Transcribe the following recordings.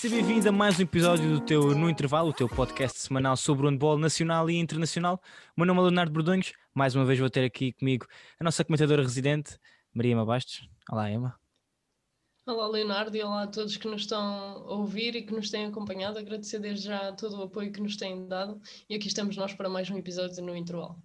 Seja bem-vindo a mais um episódio do teu No Intervalo, o teu podcast semanal sobre o handball nacional e internacional. O meu nome é Leonardo Bordonhos. Mais uma vez vou ter aqui comigo a nossa comentadora residente, Maria Ema Bastos. Olá, Emma. Olá, Leonardo, e olá a todos que nos estão a ouvir e que nos têm acompanhado. Agradecer desde já todo o apoio que nos têm dado. E aqui estamos nós para mais um episódio no Intervalo.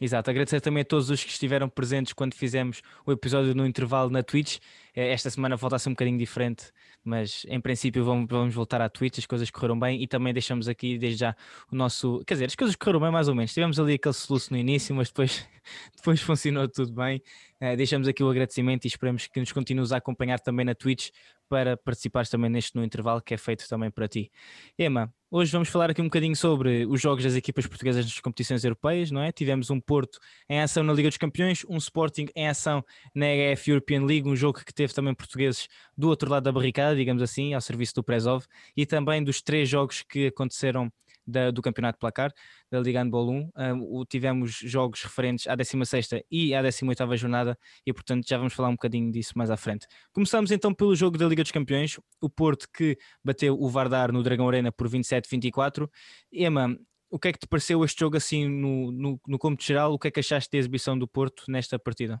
Exato, agradecer também a todos os que estiveram presentes quando fizemos o episódio no intervalo na Twitch. Eh, esta semana volta a ser um bocadinho diferente, mas em princípio vamos, vamos voltar à Twitch, as coisas correram bem e também deixamos aqui desde já o nosso. Quer dizer, as coisas correram bem mais ou menos. Tivemos ali aquele soluço no início, mas depois, depois funcionou tudo bem. Uh, deixamos aqui o agradecimento e esperamos que nos continues a acompanhar também na Twitch para participares também neste no intervalo que é feito também para ti. Emma, hoje vamos falar aqui um bocadinho sobre os jogos das equipas portuguesas nas competições europeias, não é? Tivemos um Porto em ação na Liga dos Campeões, um Sporting em ação na EF European League, um jogo que teve também portugueses do outro lado da barricada, digamos assim, ao serviço do Prezov, e também dos três jogos que aconteceram da, do Campeonato Placar, da Liga Handball 1. Um, tivemos jogos referentes à 16 e à 18 jornada e, portanto, já vamos falar um bocadinho disso mais à frente. Começamos então pelo jogo da Liga dos Campeões, o Porto que bateu o Vardar no Dragão Arena por 27-24. Emma, o que é que te pareceu este jogo assim no, no, no geral? O que é que achaste da exibição do Porto nesta partida?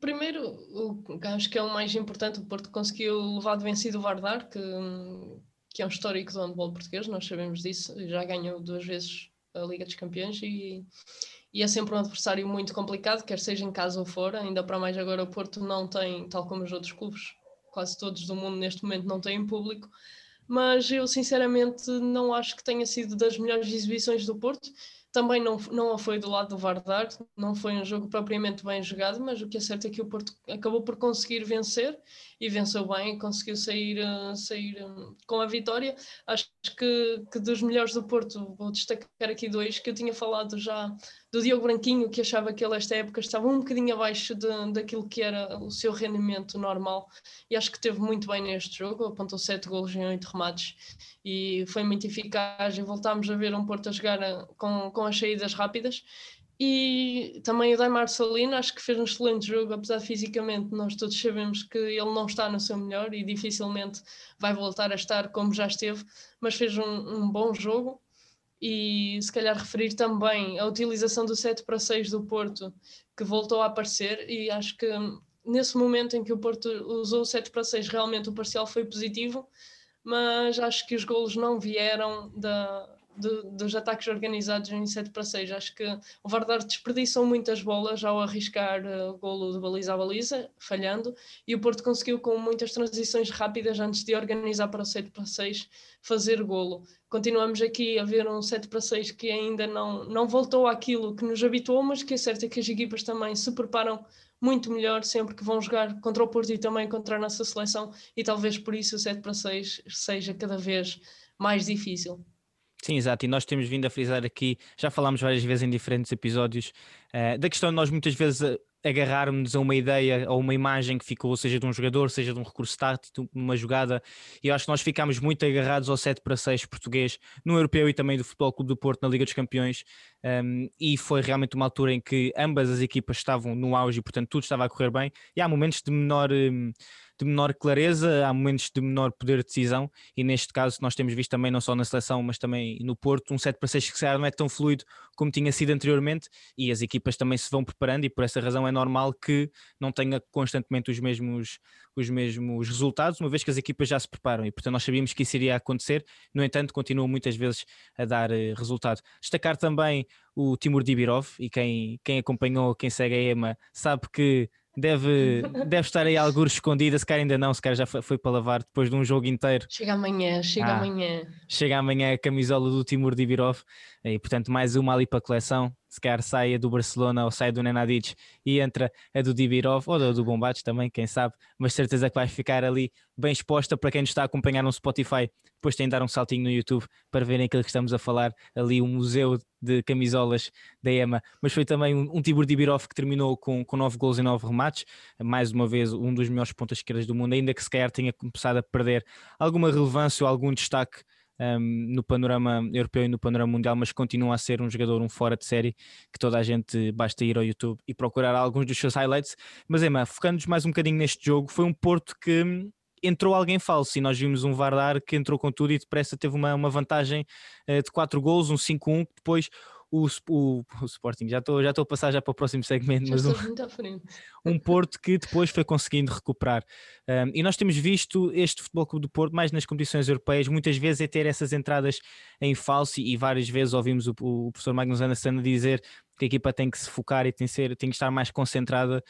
Primeiro, o, acho que é o mais importante, o Porto conseguiu levar de vencido o Vardar, que, que é um histórico do handball português, nós sabemos disso, já ganhou duas vezes a Liga dos Campeões e, e, é sempre um adversário muito complicado, quer seja em casa ou fora, ainda para mais agora o Porto não tem, tal como os outros clubes, quase todos do mundo neste momento não têm público, mas eu sinceramente não acho que tenha sido das melhores exibições do Porto, também não, não foi do lado do Vardar, não foi um jogo propriamente bem jogado, mas o que é certo é que o Porto acabou por conseguir vencer e venceu bem e conseguiu sair, uh, sair um, com a vitória. Acho que, que dos melhores do Porto, vou destacar aqui dois, que eu tinha falado já do Diogo Branquinho, que achava que ele esta época estava um bocadinho abaixo de, daquilo que era o seu rendimento normal. E acho que teve muito bem neste jogo, apontou sete golos em oito remates e foi muito eficaz. E voltámos a ver um Porto a jogar uh, com, com as saídas rápidas e também o Daimar Salino, acho que fez um excelente jogo, apesar de fisicamente nós todos sabemos que ele não está no seu melhor e dificilmente vai voltar a estar como já esteve, mas fez um, um bom jogo. E se calhar referir também a utilização do 7 para 6 do Porto, que voltou a aparecer, e acho que nesse momento em que o Porto usou o 7 para 6, realmente o parcial foi positivo, mas acho que os golos não vieram da, de, dos ataques organizados em 7 para 6. Acho que o Vardar desperdiçou muitas bolas ao arriscar uh, o golo de baliza a baliza, falhando, e o Porto conseguiu, com muitas transições rápidas antes de organizar para o 7 para 6, fazer golo. Continuamos aqui a ver um 7 para 6 que ainda não, não voltou àquilo que nos habituou, mas que é certo é que as equipas também se preparam muito melhor sempre que vão jogar contra o Porto e também contra a nossa seleção, e talvez por isso o 7 para 6 seja cada vez mais difícil. Sim, exato, e nós temos vindo a frisar aqui, já falámos várias vezes em diferentes episódios, uh, da questão de nós muitas vezes agarrarmos a uma ideia ou uma imagem que ficou, seja de um jogador, seja de um recurso tático, uma jogada, e eu acho que nós ficámos muito agarrados ao 7 para 6 português no Europeu e também do Futebol Clube do Porto na Liga dos Campeões, um, ehm, e foi realmente uma altura em que ambas as equipas estavam no auge e, portanto, tudo estava a correr bem, e há momentos de menor. Um, de menor clareza, há momentos de menor poder de decisão, e neste caso nós temos visto também, não só na seleção, mas também no Porto, um 7 para 6 que se não é tão fluido como tinha sido anteriormente, e as equipas também se vão preparando, e por essa razão é normal que não tenha constantemente os mesmos, os mesmos resultados, uma vez que as equipas já se preparam, e portanto nós sabíamos que isso iria acontecer, no entanto, continuam muitas vezes a dar uh, resultado. Destacar também o Timur Dibirov, e quem, quem acompanhou, quem segue a EMA, sabe que deve, deve estar aí alguns escondida, se calhar ainda não, se calhar já foi, foi, para lavar depois de um jogo inteiro. Chega amanhã, chega ah, amanhã. Chega amanhã a camisola do Timur Dibirov e portanto mais uma ali para a coleção. Se calhar sai a do Barcelona ou sai do Nenadic e entra a do Dibirov ou a do Bombates também, quem sabe, mas certeza que vai ficar ali bem exposta para quem nos está a acompanhar no Spotify. Depois tem de dar um saltinho no YouTube para verem aquilo que estamos a falar ali, o um museu de camisolas da EMA, mas foi também um, um Tibur Dibirov que terminou com, com 9 gols e 9 remates, mais uma vez um dos melhores pontas esquerdas do mundo, ainda que se calhar tenha começado a perder alguma relevância ou algum destaque um, no panorama europeu e no panorama mundial, mas continua a ser um jogador, um fora de série, que toda a gente basta ir ao YouTube e procurar alguns dos seus highlights. Mas Emma, focando-nos mais um bocadinho neste jogo, foi um Porto que entrou alguém falso e nós vimos um Vardar que entrou com tudo e depressa teve uma, uma vantagem uh, de 4 gols, um 5-1, que depois o, o, o Sporting, já estou já a passar já para o próximo segmento, já mas um, um Porto que depois foi conseguindo recuperar. Um, e nós temos visto este Futebol Clube do Porto mais nas competições europeias, muitas vezes é ter essas entradas em falso e, e várias vezes ouvimos o, o professor Magnus Anderson dizer que a equipa tem que se focar e tem, ser, tem que estar mais concentrada.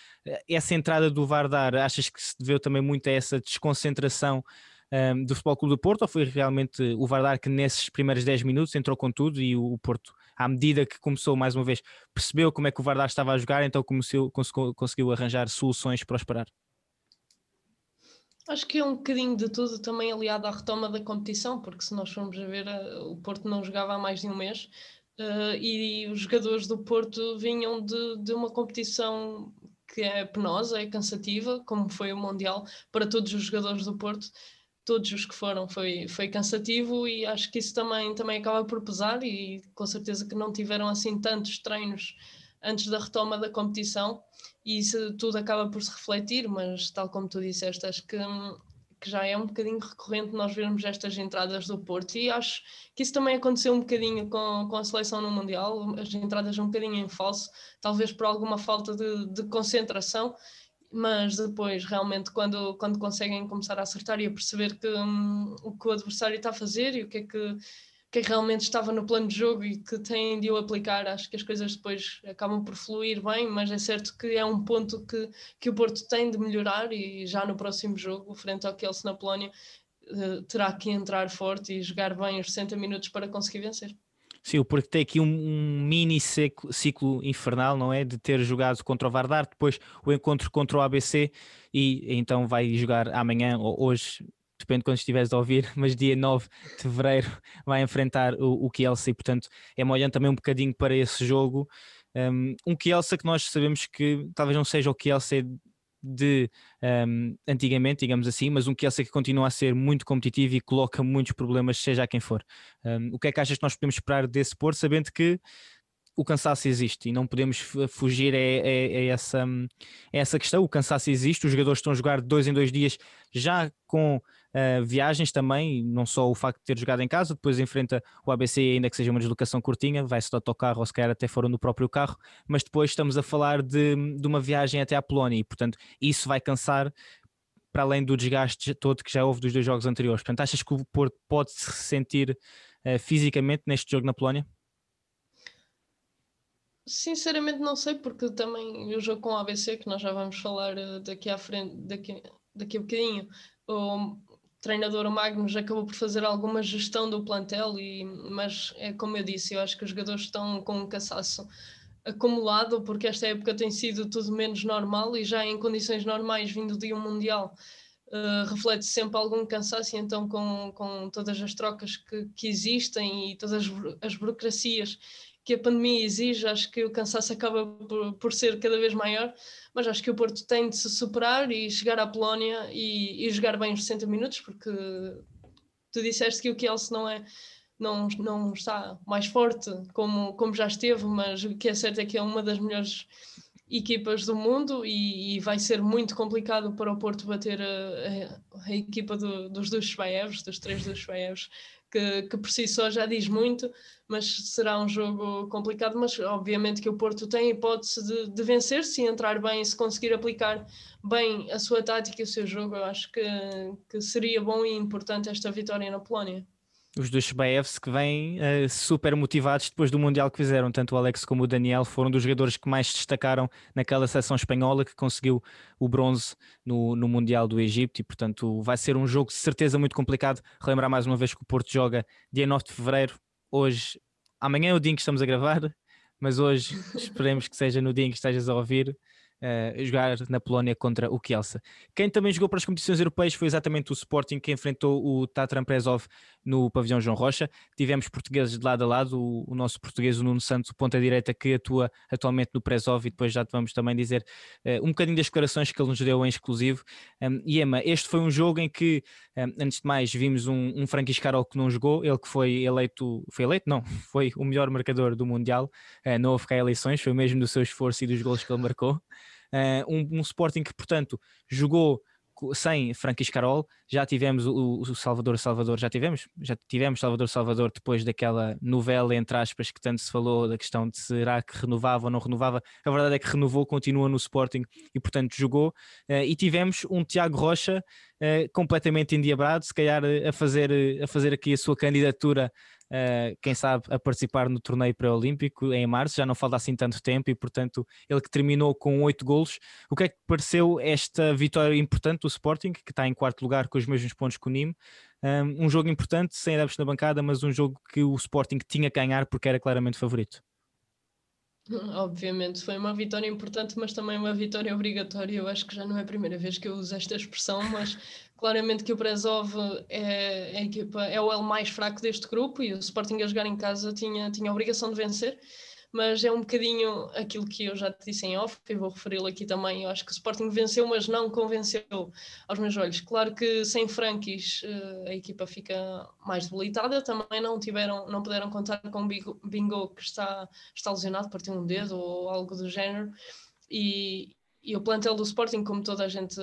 Essa entrada do Vardar, achas que se deveu também muito a essa desconcentração um, do Futebol Clube do Porto ou foi realmente o Vardar que nesses primeiros 10 minutos entrou com tudo e o, o Porto à medida que começou mais uma vez, percebeu como é que o Vardar estava a jogar, então começou, conseguiu, conseguiu arranjar soluções para esperar. Acho que é um bocadinho de tudo também aliado à retoma da competição, porque se nós formos a ver, eh, o Porto não jogava há mais de um mês uh, e os jogadores do Porto vinham de, de uma competição que é penosa, é cansativa, como foi o Mundial para todos os jogadores do Porto todos os que foram foi, foi cansativo e acho que isso também, também acaba por pesar e com certeza que não tiveram assim tantos treinos antes da retoma da competição e isso tudo acaba por se refletir, mas tal como tu disseste, acho que, que já é um bocadinho recorrente nós vermos estas entradas do Porto e acho que isso também aconteceu um bocadinho com, com a seleção no Mundial, as entradas um bocadinho em falso, talvez por alguma falta de, de concentração mas depois realmente quando, quando conseguem começar a acertar e a perceber que, um, o que o adversário está a fazer e o que é que, é que realmente estava no plano de jogo e que têm de o aplicar, acho que as coisas depois acabam por fluir bem, mas é certo que é um ponto que, que o Porto tem de melhorar e já no próximo jogo, frente ao Kielce na Polónia, uh, terá que entrar forte e jogar bem os 60 minutos para conseguir vencer. Sim, porque tem aqui um, um mini ciclo, ciclo, infernal, não é? De ter jogado contra o Vardar, depois o encontro contra o ABC e então vai jogar amanhã ou hoje, depende de quando estiveres a ouvir, mas dia 9 de fevereiro vai enfrentar o, o Kielce portanto é olhando também um bocadinho para esse jogo. Um, um Kielce que nós sabemos que talvez não seja o Kielce de um, antigamente, digamos assim, mas um Kielce que continua a ser muito competitivo e coloca muitos problemas, seja quem for. Um, o que é que achas que nós podemos esperar desse Porto, sabendo que o cansaço existe e não podemos fugir a, a, a, essa, a essa questão. O cansaço existe, os jogadores estão a jogar dois em dois dias já com uh, viagens também, não só o facto de ter jogado em casa, depois enfrenta o ABC, ainda que seja uma deslocação curtinha, vai-se de autocarro ou se calhar até fora no próprio carro, mas depois estamos a falar de, de uma viagem até à Polónia e, portanto, isso vai cansar para além do desgaste todo que já houve dos dois jogos anteriores. Portanto, achas que o Porto pode se sentir uh, fisicamente neste jogo na Polónia? Sinceramente não sei, porque também o jogo com o ABC, que nós já vamos falar uh, daqui à frente, daqui, daqui a bocadinho, treinador Magnus acabou por fazer alguma gestão do plantel, e, mas é como eu disse, eu acho que os jogadores estão com um cansaço acumulado, porque esta época tem sido tudo menos normal e já em condições normais, vindo de um Mundial, uh, reflete sempre algum cansaço, e então com, com todas as trocas que, que existem e todas as, as burocracias que a pandemia exige, acho que o cansaço acaba por, por, ser cada vez maior, mas acho que o Porto tem de se superar e chegar à Polónia e, e jogar bem os 60 minutos, porque tu disseste que o Kielce não é não, não está mais forte como, como já esteve, mas o que é certo é que é uma das melhores equipas do mundo e, e vai ser muito complicado para o Porto bater a, a, a equipa do, dos dois Shvaevs, dos três dos Shvaevs, que, que por si só já diz muito, mas será um jogo complicado, mas obviamente que o Porto tem hipótese de, de vencer se entrar bem, se conseguir aplicar bem a sua tática e o seu jogo, eu acho que, que seria bom e importante esta vitória na Polónia os dois Shbaevs que vêm uh, super motivados depois do Mundial que fizeram. Tanto o Alex como o Daniel foram dos jogadores que mais destacaram naquela seleção espanhola que conseguiu o bronze no, no Mundial do Egito e, portanto, vai ser um jogo de certeza muito complicado. Relembrar mais uma vez que o Porto joga dia 9 de fevereiro. Hoje, amanhã é o dia em que estamos a gravar, mas hoje esperemos que seja no dia em que estejas a ouvir uh, jogar na Polónia contra o Kielce. Quem também jogou para as competições europeias foi exatamente o Sporting que enfrentou o Tatran Prezov no pavilhão João Rocha. Tivemos portugueses de lado a lado, o, o nosso português, o Nuno Santos, ponta-direita, que atua atualmente no Prezov e depois já te vamos também dizer uh, um bocadinho das declarações que ele nos deu em exclusivo. Um, este foi um jogo em que, um, antes de mais, vimos um, um Franquis Carol que não jogou, ele que foi eleito, foi eleito? Não, foi o melhor marcador do Mundial, uh, não houve cá eleições, foi mesmo do seu esforço e dos gols que ele marcou. Uh, um, um Sporting que, portanto, jogou sem Franquis Carol, já tivemos o, o, Salvador Salvador, já tivemos, já tivemos Salvador Salvador depois daquela novela, entre aspas, que tanto se falou da questão de será que renovava ou não renovava. A verdade é que renovou, continua no Sporting e, portanto, jogou. Uh, e tivemos um Tiago Rocha uh, completamente endiabrado, se calhar a fazer, a fazer aqui a sua candidatura uh, quem sabe, a participar no torneio pré-olímpico em março, já não falta assim tanto tempo e, portanto, ele que terminou com oito golos. O que é que pareceu esta vitória importante do Sporting, que está em quarto lugar com os mesmos pontos que o Nîmes? Um, um jogo importante, sem adeptos na bancada, mas um jogo que o Sporting tinha que ganhar porque era claramente favorito. Obviamente foi uma vitória importante, mas também uma vitória obrigatória. Eu acho que já não é a primeira vez que eu uso esta expressão, mas claramente que o Brezov é, é, equipa, é o L mais fraco deste grupo e o Sporting a jogar em casa tinha, tinha a obrigação de vencer mas é um bocadinho aquilo que eu já te disse em off, e vou referi-lo aqui também. Eu acho que o Sporting venceu, mas não convenceu aos meus olhos. Claro que sem Frankis eh, a equipa fica mais debilitada, também não tiveram, não puderam contar com o Bingo que está, está lesionado, partiu um dedo ou algo do género. E, e o plantel do Sporting, como toda a gente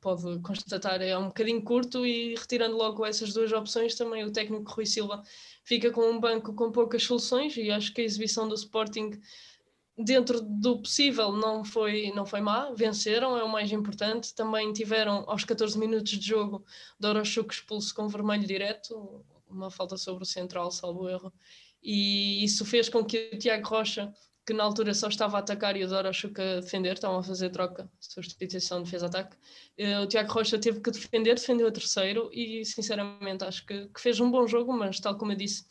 pode constatar, é um bocadinho curto e retirando logo essas duas opções, também o técnico Rui Silva fica com um banco com poucas soluções e acho que a exibição do Sporting dentro do possível não foi, não foi má, venceram, é o mais importante. Também tiveram aos 14 minutos de jogo Dorochuk expulso com vermelho direto, uma falta sobre o central, salvo erro. E isso fez com que o Tiago Rocha que na altura só estava a atacar e o Dorochuk a defender, estavam a fazer troca, substituição, defesa-ataque. Eh, o Tiago Rocha teve que defender, defendeu o terceiro e sinceramente acho que, que fez um bom jogo, mas tal como eu disse,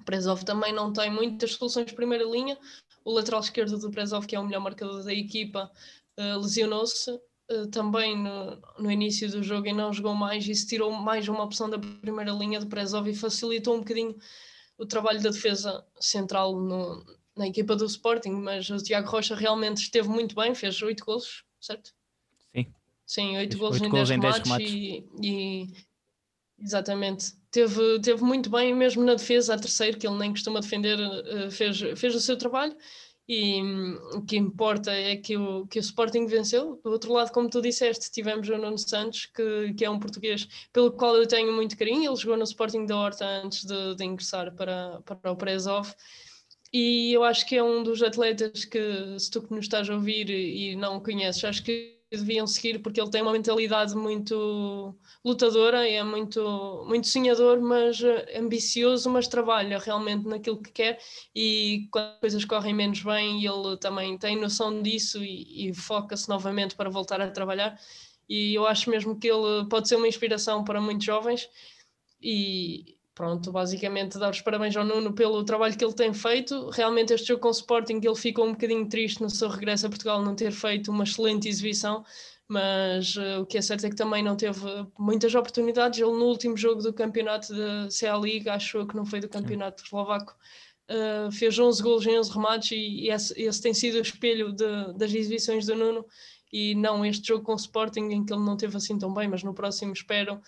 o Prezov também não tem muitas soluções de primeira linha. O lateral esquerdo do Prezov, que é o melhor marcador da equipa, eh, lesionou-se eh, também no, no, início do jogo e não jogou mais. Isso tirou mais uma opção da primeira linha do Prezov e facilitou um bocadinho o trabalho da defesa central no, na equipa do Sporting, mas o Tiago Rocha realmente esteve muito bem, fez oito golos, certo? Sim. Sim, oito golos em 10 remates, e, e, exatamente. Teve, teve muito bem mesmo na defesa, a terceiro, que ele nem costuma defender, eh, fez, fez o seu trabalho e o que importa é que o, que o Sporting venceu. Do outro lado, como tu disseste, tivemos o Nuno Santos, que, que é um português pelo qual eu tenho muito carinho. Ele jogou no Sporting da Horta antes de, de ingressar para, para o Prezov e eu acho que é um dos atletas que, se tu que nos estás a ouvir e não conheces, acho que deviam seguir porque ele tem uma mentalidade muito lutadora, é muito, muito sonhador, mas eh, ambicioso, mas trabalha realmente naquilo que quer e quando as coisas correm menos bem, ele também tem noção disso e, e foca-se novamente para voltar a trabalhar. E eu acho mesmo que ele pode ser uma inspiração para muitos jovens e, pronto, basicamente dar os parabéns ao Nuno pelo trabalho que ele tem feito. Realmente este jogo com o Sporting ele ficou um bocadinho triste no seu regresso a Portugal não ter feito uma excelente exibição, mas uh, o que é certo é que também não teve muitas oportunidades. Ele no último jogo do campeonato da CA League, acho que não foi do campeonato eslovaco, uh, fez 11 gols em 11 remates e esse, esse tem sido o espelho de, das exibições do Nuno e não este jogo com o Sporting em que ele não teve assim tão bem, mas no próximo espero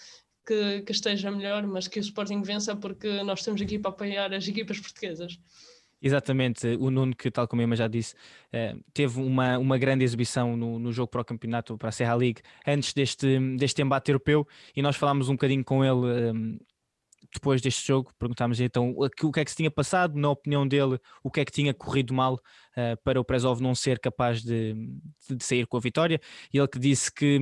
que, que, esteja melhor, mas que o Sporting vença porque nós estamos aqui para apoiar as equipas portuguesas. Exatamente, o Nuno, que tal como a Emma já disse, eh, teve uma, uma grande exibição no, no jogo para o campeonato, para a Serra League, antes deste, deste embate europeu, e nós falámos um bocadinho com ele um, eh, depois deste jogo, perguntámos então o que é que se tinha passado, na opinião dele, o que é que tinha corrido mal uh, para o Prezov não ser capaz de, de sair com a vitória, e ele que disse que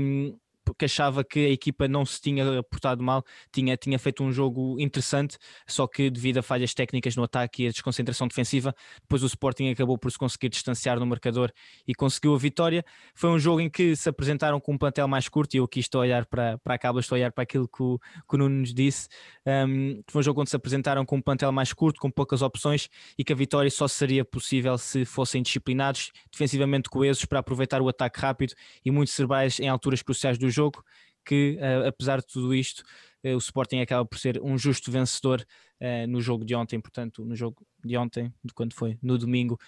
porque achava que a equipa não se tinha portado mal, tinha, tinha feito um jogo interessante, só que devido a falhas técnicas no ataque e a desconcentração defensiva, depois o Sporting acabou por se conseguir distanciar no marcador e conseguiu a vitória. Foi um jogo em que se apresentaram com um plantel mais curto e eu aqui estou a olhar para, para a Cabla, estou a olhar para aquilo que o, que o Nuno nos disse. Um, foi um jogo onde se apresentaram com um plantel mais curto, com poucas opções e que a vitória só seria possível se fossem disciplinados, defensivamente coesos para aproveitar o ataque rápido e muito cerebrais em alturas cruciais do jogo jogo que, uh, apesar de tudo isto, uh, o Sporting acaba por ser um justo vencedor uh, no jogo de ontem, portanto, no jogo de ontem, de quando foi, no domingo.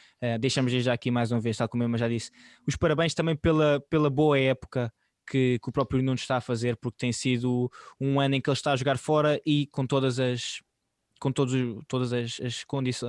deixamos já aqui mais uma vez, tal como eu já disse, os parabéns também pela, pela boa época que, que, o próprio Nuno está a fazer, porque tem sido um ano em que ele está a jogar fora e com todas as com todos, todas as, as,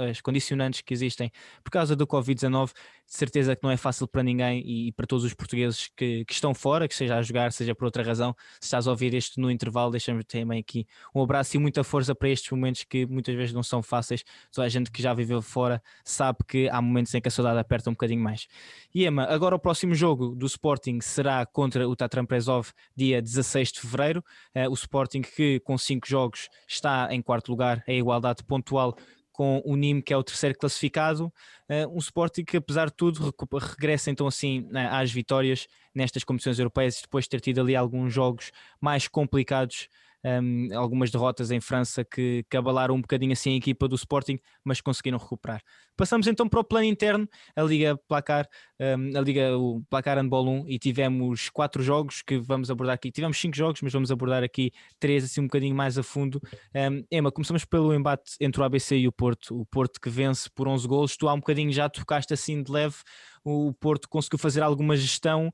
as condicionantes que existem por causa do Covid-19, de certeza que não é fácil para ninguém e para todos os portugueses que, que, estão fora, que seja a jogar, seja por outra razão. Se estás a ouvir isto no intervalo, deixa-me também aqui um abraço e muita força para estes momentos que muitas vezes não são fáceis. Toda a gente que já viveu fora sabe que há momentos em que a saudade aperta um bocadinho mais. E Emma, agora o próximo jogo do Sporting será contra o Tatran Prezov, dia 16 de fevereiro. Uh, o Sporting que com cinco jogos está em quarto lugar, é igualdade pontual com o Nîmes, que é o terceiro classificado. Uh, um Sporting que, apesar de tudo, regressa então assim né, às vitórias nestas competições europeias, depois de ter tido ali alguns jogos mais complicados um, algumas derrotas em França que, que abalaram um bocadinho assim a equipa do Sporting, mas conseguiram recuperar. Passamos então para o plano interno, a Liga Placar, um, a Liga o Placar Handball 1 e tivemos quatro jogos que vamos abordar aqui. Tivemos cinco jogos, mas vamos abordar aqui três assim um bocadinho mais a fundo. Um, Emma, começamos pelo embate entre o ABC e o Porto. O Porto que vence por 11 golos. Tu há um bocadinho já tocaste assim de leve. O Porto conseguiu fazer alguma gestão,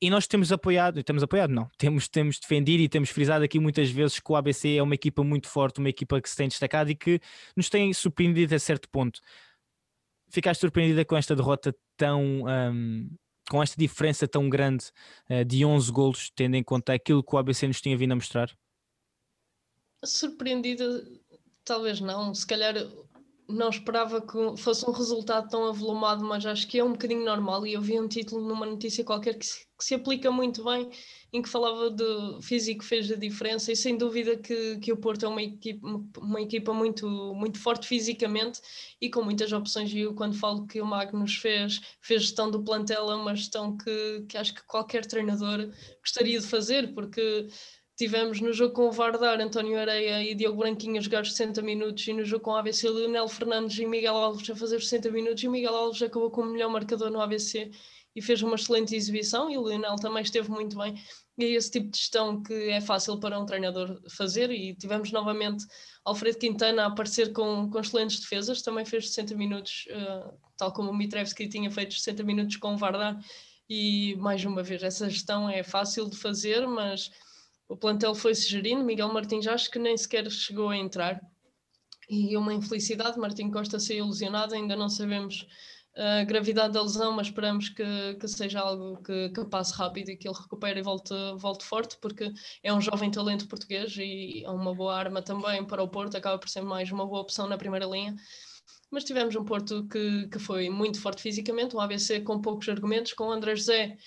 e nós temos apoiado, temos apoiado, não, temos, temos defendido e temos frisado aqui muitas vezes que o ABC é uma equipa muito forte, uma equipa que se tem destacado e que nos tem surpreendido a certo ponto. Ficaste surpreendida com esta derrota tão. Um, com esta diferença tão grande uh, de 11 golos, tendo em conta aquilo que o ABC nos tinha vindo a mostrar? Surpreendida, talvez não. Se calhar não esperava que fosse um resultado tão avolumado, mas acho que é um bocadinho normal. E eu vi um título numa notícia qualquer que se, que se aplica muito bem, em que falava de físico fez a diferença, e sem dúvida que, que o Porto é uma equipa, uma equipa muito, muito forte fisicamente e com muitas opções. E eu, quando falo que o Magnus fez, fez gestão do plantel, é uma gestão que, que acho que qualquer treinador gostaria de fazer, porque Tivemos no jogo com o Vardar, António Areia e Diogo Branquinho a jogar 60 minutos, e no jogo com o ABC, Leonel Fernandes e Miguel Alves a fazer 60 minutos, e Miguel Alves acabou como o melhor marcador no ABC e fez uma excelente exibição, e o Leonel também esteve muito bem. E é esse tipo de gestão que é fácil para um treinador fazer, e tivemos novamente Alfredo Quintana a aparecer com, com excelentes defesas, também fez 60 minutos, uh, tal como o Mitrevski tinha feito 60 minutos com o Vardar, e mais uma vez, essa gestão é fácil de fazer, mas o plantel foi-se gerindo, Miguel Martins acho que nem sequer chegou a entrar. E uma infelicidade, Martim Costa saiu lesionado, ainda não sabemos a gravidade da lesão, mas esperamos que, que seja algo que, que passe rápido e que ele recupere e volte, volte forte, porque é um jovem talento português e é uma boa arma também para o Porto, acaba por ser mais uma boa opção na primeira linha. Mas tivemos um Porto que, que foi muito forte fisicamente, um ABC com poucos argumentos, com o André José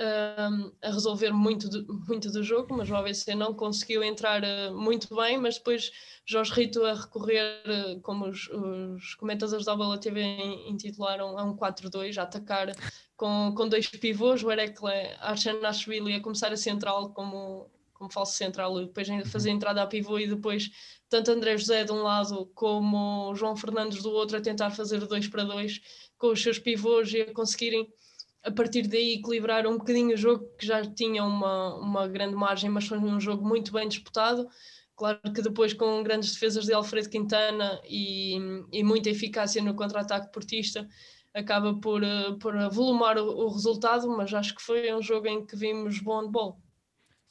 um, a resolver muito do, muito do jogo, mas o ABC não conseguiu entrar uh, muito bem, mas depois Jorge Rito a recorrer, uh, como os, os, comentadores da Bola TV intitularam, a um 4-2, a atacar com, com dois pivôs, o Erekle Archanashvili a começar a central como, como falso central, e depois ainda fazer a entrada a pivô e depois tanto André José de um lado como João Fernandes do outro a tentar fazer dois para dois com os seus pivôs e a conseguirem a partir daí equilibrar um bocadinho o jogo, que já tinha uma, uma grande margem, mas foi um jogo muito bem disputado. Claro que depois com grandes defesas de Alfredo Quintana e, e muita eficácia no contra-ataque portista, acaba por, eh, por volumar o, o, resultado, mas acho que foi um jogo em que vimos bom handball.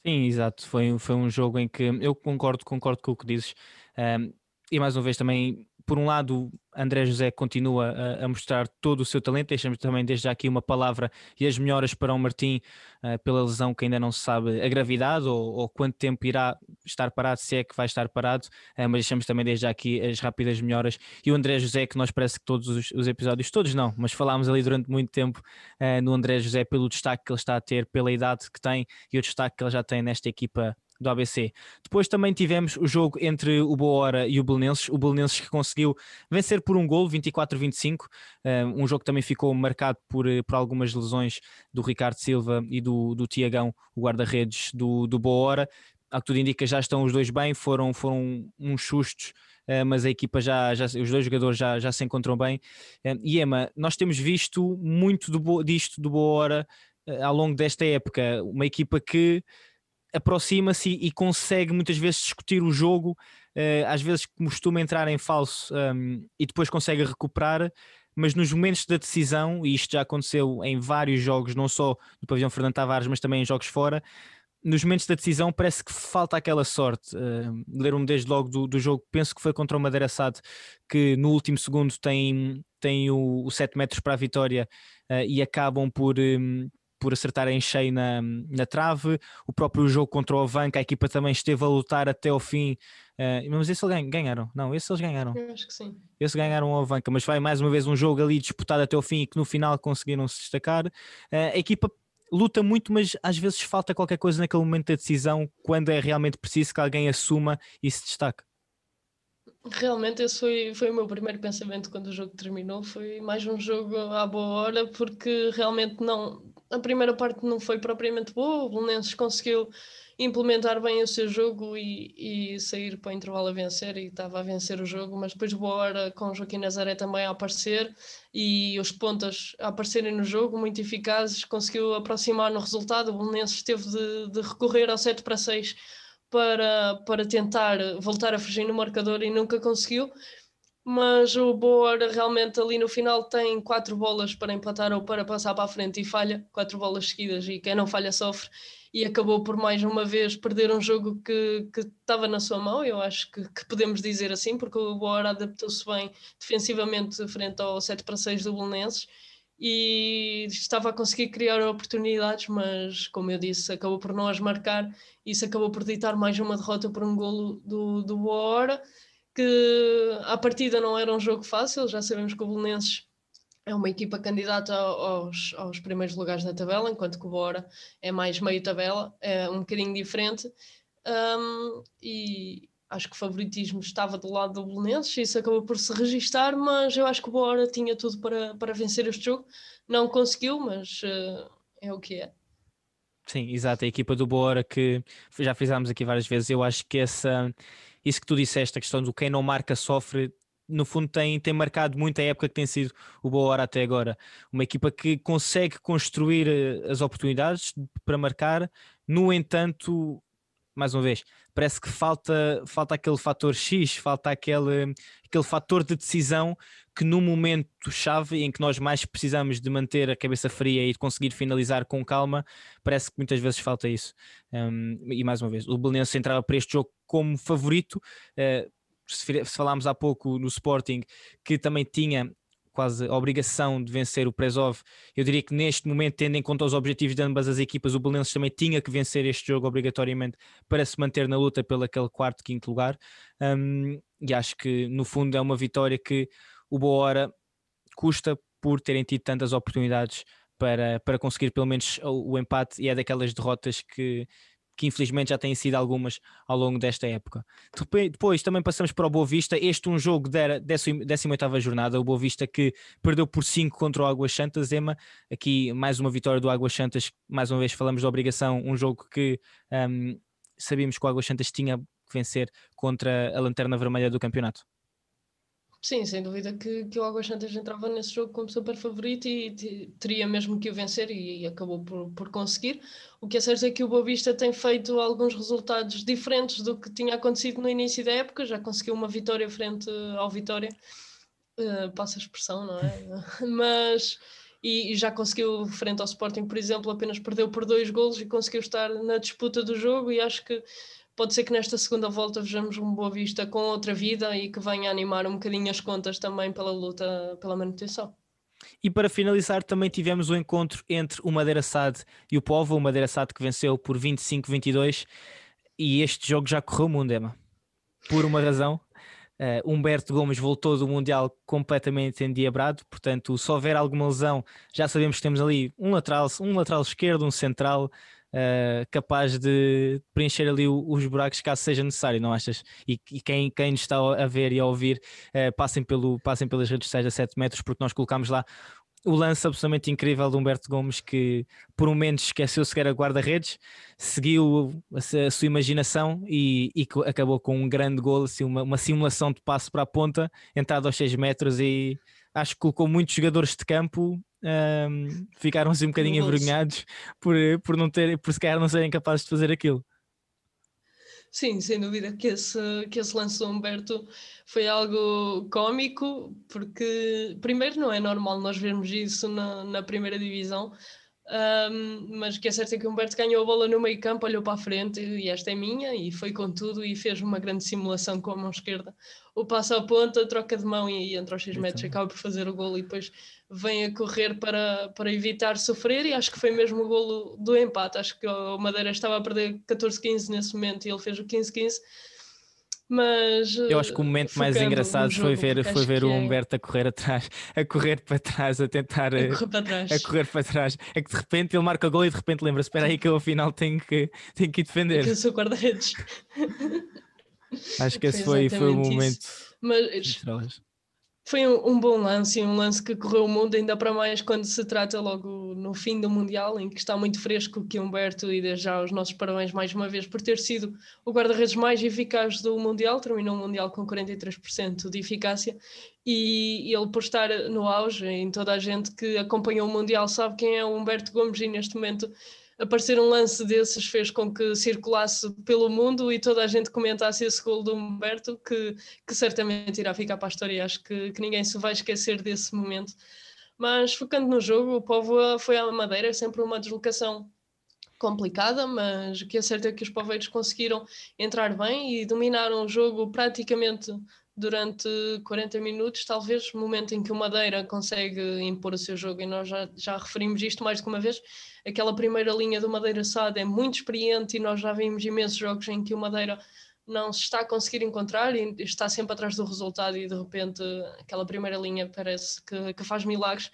Sim, exato, foi, foi um jogo em que eu concordo, concordo com o que dizes, um, e mais uma vez também por um lado, André José continua a, a, mostrar todo o seu talento. Deixamos também desde já aqui uma palavra e as melhoras para o Martim uh, pela lesão que ainda não se sabe a gravidade ou, ou, quanto tempo irá estar parado, se é que vai estar parado. Uh, mas deixamos também desde já aqui as rápidas melhoras. E o André José, que nós parece que todos os, os episódios, todos não, mas falámos ali durante muito tempo uh, no André José pelo destaque que ele está a ter, pela idade que tem e o destaque que ele já tem nesta equipa do ABC. Depois também tivemos o jogo entre o Boa Hora e o Belenenses, o Belenenses que conseguiu vencer por um gol, 24-25, eh, um jogo que também ficou marcado por, eh, por algumas lesões do Ricardo Silva e do, do Tiagão, o guarda-redes do, do Boa Hora. Ao que tudo indica, já estão os dois bem, foram, foram uns sustos Uh, mas a equipa já, já, os dois jogadores já, já se encontram bem. E Emma, nós temos visto muito do, disto do Boa Hora ao longo desta época, uma equipa que aproxima-se e, consegue muitas vezes discutir o jogo, uh, às vezes costuma entrar em falso um, e depois consegue recuperar, mas nos momentos da decisão, e isto já aconteceu em vários jogos, não só no pavilhão Fernando Tavares, mas também em jogos fora, nos momentos da decisão parece que falta aquela sorte. Uh, Ler-me desde logo do, do, jogo, penso que foi contra o Madeira Sade, que no último segundo tem, tem o, o 7 metros para a vitória uh, e acabam por, um, por acertar em cheio na, na trave. O próprio jogo contra o Avanca, a equipa também esteve a lutar até ao fim. Uh, mas esse eles ganharam. Não, esse eles ganharam. Eu acho que sim. Esse ganharam ao Avanca, mas vai mais uma vez um jogo ali disputado até ao fim e que no final conseguiram se destacar. Uh, a equipa luta muito, mas às vezes falta qualquer coisa naquele momento da decisão, quando é realmente preciso que alguém assuma e se destaque. Realmente esse foi, foi o meu primeiro pensamento quando o jogo terminou, foi mais um jogo à boa hora, porque realmente não, a primeira parte não foi propriamente boa, o Belenenses conseguiu implementar bem o seu jogo e, e sair para o intervalo a vencer e estava a vencer o jogo, mas depois boa hora com o Joaquim Nazaré também a aparecer e os pontas a aparecerem no jogo, muito eficazes, conseguiu aproximar no resultado, o Belenenses teve de, de recorrer ao 7 para 6 para, para tentar voltar a fugir no marcador e nunca conseguiu, mas o Boa realmente ali no final tem quatro bolas para empatar ou para passar para a frente e falha, quatro bolas seguidas e quem não falha sofre e acabou por mais uma vez perder um jogo que, que estava na sua mão, eu acho que, que podemos dizer assim, porque o Boa adaptou-se bem defensivamente frente ao 7 para 6 do Belenenses e estava a conseguir criar oportunidades, mas como eu disse, acabou por não as marcar isso acabou por ditar mais uma derrota por um golo do, do Boa que à partida não era um jogo fácil, já sabemos que o Belenenses é uma equipa candidata aos, aos primeiros lugares da tabela, enquanto que o Bora é mais meio tabela, é um bocadinho diferente. Um, e acho que o favoritismo estava do lado do Belenenses, isso acabou por se registar, mas eu acho que o Bora tinha tudo para, para vencer este jogo. Não conseguiu, mas uh, é o que é. Sim, exato. A equipa do Bora que já fizemos aqui várias vezes, eu acho que essa, isso que tu disseste, a questão do quem não marca sofre, no fundo tem, tem marcado muito a época que tem sido o Boa Hora até agora. Uma equipa que consegue construir eh, as oportunidades para marcar, no entanto, mais uma vez, parece que falta, falta aquele fator X, falta aquele, aquele fator de decisão que no momento chave em que nós mais precisamos de manter a cabeça fria e de conseguir finalizar com calma, parece que muitas vezes falta isso. Um, e mais uma vez, o Belenense entrava para este jogo como favorito, uh, se falámos há pouco no Sporting, que também tinha quase a obrigação de vencer o Prezov, eu diria que neste momento, tendo em conta os objetivos de ambas as equipas, o Belenenses também tinha que vencer este jogo obrigatoriamente para se manter na luta pelo aquele quarto, quinto lugar. Um, e acho que no fundo é uma vitória que o Boa Hora custa por terem tido tantas oportunidades para, para conseguir pelo menos o, o empate e é daquelas derrotas que que infelizmente já têm sido algumas ao longo desta época. Depois também passamos para o Boa Vista, este um jogo da 18ª jornada, o Boa Vista que perdeu por 5 contra o Águas Santas, Ema, aqui mais uma vitória do Águas Santas, mais uma vez falamos de obrigação, um jogo que um, sabíamos que o Águas Santas tinha que vencer contra a Lanterna Vermelha do campeonato. Sim, sem dúvida que, que o Águas Santas entrava nesse jogo como super favorito e teria mesmo que o vencer e, e, acabou por, por conseguir. O que é certo é que o Boavista tem feito alguns resultados diferentes do que tinha acontecido no início da época, já conseguiu uma vitória frente ao Vitória, uh, passa a expressão, não é? Mas e, e, já conseguiu frente ao Sporting, por exemplo, apenas perdeu por dois golos e conseguiu estar na disputa do jogo e acho que pode ser que nesta segunda volta vejamos um Boa Vista com outra vida e que venha animar um bocadinho as contas também pela luta pela manutenção. E para finalizar, também tivemos o um encontro entre o Madeira Sade e o Povo, o Madeira Sade que venceu por 25-22, e este jogo já correu o mundo, Emma. Por uma razão, uh, Humberto Gomes voltou do Mundial completamente endiabrado, portanto, se houver alguma lesão, já sabemos que temos ali um lateral, um lateral esquerdo, um central, uh, capaz de preencher ali os buracos caso seja necessário, não achas? E, e quem, quem está a ver e a ouvir, uh, passem, pelo, passem pelas redes sociais a 7 metros, porque nós colocámos lá o lance absolutamente incrível de Humberto Gomes que por um momento esqueceu sequer a guarda-redes, seguiu a, a, sua imaginação e, e, acabou com um grande gol, assim, uma, uma simulação de passo para a ponta, entrada aos 6 metros e acho que colocou muitos jogadores de campo um, ficaram assim um bocadinho envergonhados por, por, não ter, por se calhar não serem capazes de fazer aquilo. Sim, sem dúvida que esse, que esse lance do Humberto foi algo cômico, porque primeiro não é normal nós vermos isso na, na primeira divisão. Um, mas o que é certo é que o Humberto ganhou a bola no meio campo, olhou para a frente e esta é minha, e foi com tudo e fez uma grande simulação com a mão esquerda. O passo à ponta, troca de mão e entre os 6 metros acaba por fazer o golo e depois vem a correr para, para evitar sofrer e acho que foi mesmo o golo do empate. Acho que o Madeira estava a perder 14-15 nesse momento e ele fez o 15-15 mas eu acho que o momento mais engraçado jogo, foi ver, foi ver o é Humberto é... a correr atrás, a correr para trás, a tentar a correr para trás. A correr para trás. É que de repente ele marca o gol e de repente lembra-se: espera aí que eu afinal tenho que, tenho que defender. Que eu sou guarda-redes. acho que esse foi, foi o momento. Mas foi um, um, bom lance, um lance que correu o mundo, ainda para mais quando se trata logo no fim do Mundial, em que está muito fresco que Humberto, e desde já os nossos parabéns mais uma vez por ter sido o guarda-redes mais eficaz do Mundial, terminou o Mundial com 43% de eficácia, e ele por estar no auge, em toda a gente que acompanhou o Mundial sabe quem é o Humberto Gomes, e neste momento aparecer um lance desses fez com que circulasse pelo mundo e toda a gente comentasse esse gol do Humberto, que, que certamente irá ficar para a história acho que, que ninguém se vai esquecer desse momento. Mas focando no jogo, o povo foi à Madeira, é sempre uma deslocação complicada, mas o que é certo é que os poveiros conseguiram entrar bem e dominaram o jogo praticamente durante 40 minutos, talvez, momento em que o Madeira consegue impor o seu jogo, e nós já, já referimos isto mais de uma vez, aquela primeira linha do Madeira Sade é muito experiente e nós já vimos imensos jogos em que o Madeira não se está a conseguir encontrar e está sempre atrás do resultado e de repente aquela primeira linha parece que, que faz milagres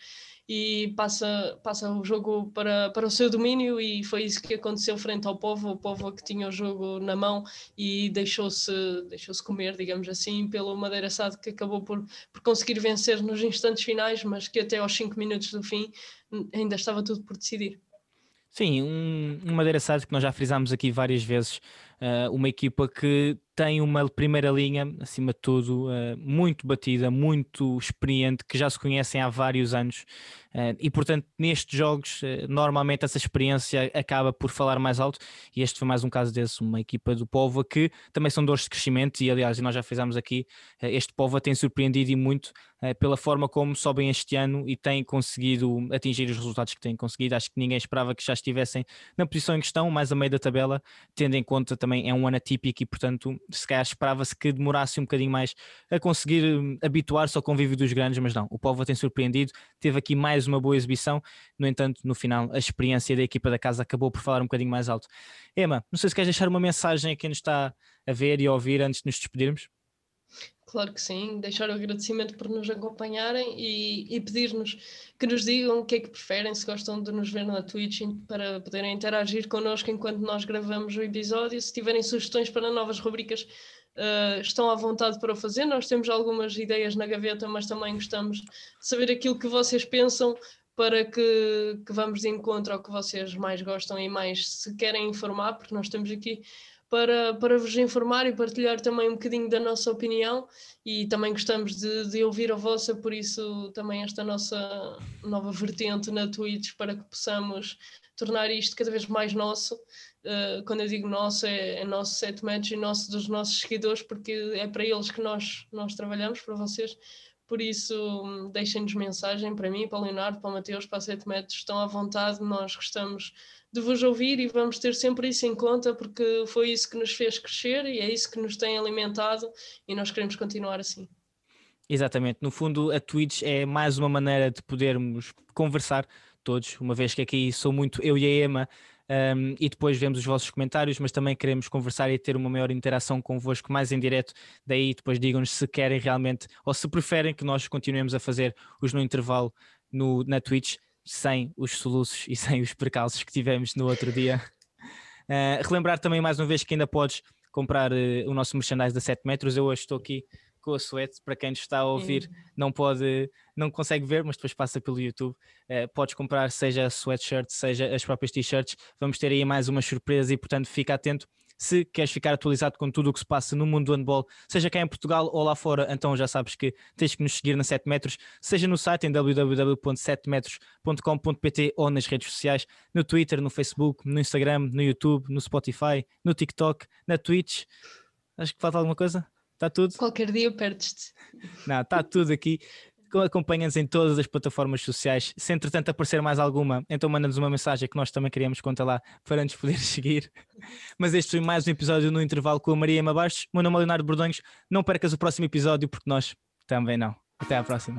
e passa, passa o jogo para, para o seu domínio e foi isso que aconteceu frente ao povo, o povo que tinha o jogo na mão e deixou-se deixou -se comer, digamos assim, pelo Madeira Sade que acabou por, por conseguir vencer nos instantes finais, mas que até aos 5 minutos do fim ainda estava tudo por decidir. Sim, um, um Madeira Sade que nós já frisámos aqui várias vezes, uh, uma equipa que tem uma primeira linha, acima de tudo, uh, muito batida, muito experiente, que já se conhecem há vários anos. Uh, e, portanto, nestes jogos, normalmente essa experiência acaba por falar mais alto. E este foi mais um caso desse, uma equipa do Povo que também são dores de crescimento. E, aliás, nós já fizemos aqui, este Povo tem surpreendido e muito pela forma como sobem este ano e têm conseguido atingir os resultados que têm conseguido. Acho que ninguém esperava que já estivessem na posição em questão, mais a meio da tabela, tendo em conta também é um ano atípico e, portanto, se calhar esperava-se que demorasse um bocadinho mais a conseguir hum, habituar-se ao convívio dos grandes, mas não, o Povo tem surpreendido, teve aqui mais uma boa exibição, no entanto, no final, a experiência da equipa da casa acabou por falar um bocadinho mais alto. Emma, não sei se queres deixar uma mensagem a quem nos está a ver e a ouvir antes de nos despedirmos. Claro que sim, deixar o agradecimento por nos acompanharem e, e pedir-nos que nos digam o que é que preferem, se gostam de nos ver na Twitch para poderem interagir connosco enquanto nós gravamos o episódio. Se tiverem sugestões para novas rubricas, uh, estão à vontade para o fazer. Nós temos algumas ideias na gaveta, mas também gostamos de saber aquilo que vocês pensam para que, que vamos de encontro ao que vocês mais gostam e mais se querem informar, porque nós temos aqui para, para vos informar e partilhar também um bocadinho da nossa opinião e também gostamos de, de ouvir a vossa, por isso também esta nossa nova vertente na Twitch para que possamos tornar isto cada vez mais nosso. Uh, quando eu digo nosso, é, é nosso set match e nosso dos nossos seguidores, porque é para eles que nós, nós trabalhamos, para vocês. Por isso, deixem-nos mensagem para mim, para o Leonardo, para o Mateus, para a 7 metros, estão à vontade, nós gostamos de vos ouvir e vamos ter sempre isso em conta porque foi isso que nos fez crescer e é isso que nos tem alimentado e nós queremos continuar assim. Exatamente, no fundo a Twitch é mais uma maneira de podermos conversar todos, uma vez que aqui sou muito eu e a Emma um, e depois vemos os vossos comentários, mas também queremos conversar e ter uma maior interação convosco mais em direto. Daí depois digam-nos se querem realmente ou se preferem que nós continuemos a fazer os no intervalo no, na Twitch sem os soluços e sem os percalços que tivemos no outro dia. Uh, relembrar também mais uma vez que ainda podes comprar uh, o nosso merchandise da 7 metros. Eu hoje estou aqui com a suete, para quem nos está a ouvir não pode, não consegue ver, mas depois passa pelo YouTube. Uh, podes comprar seja a sweatshirt, seja as próprias t-shirts. Vamos ter aí mais uma surpresa e portanto fica atento se queres ficar atualizado com tudo o que se passa no mundo do handball, seja cá em Portugal ou lá fora, então já sabes que tens que nos seguir na 7 metros, seja no site em www.7metros.com.pt ou nas redes sociais, no Twitter, no Facebook, no Instagram, no YouTube, no Spotify, no TikTok, na Twitch. Acho que falta alguma coisa? Está tudo? Qualquer dia perdes-te. Não, está tudo aqui acompanha-nos em todas as plataformas sociais. Se entretanto aparecer mais alguma, então manda-nos uma mensagem que nós também queríamos conta lá para nos poder seguir. Mas este foi mais um episódio no intervalo com a Maria Ema Bastos. Meu nome é Leonardo Bordões. Não percas o próximo episódio porque nós também não. Até à próxima.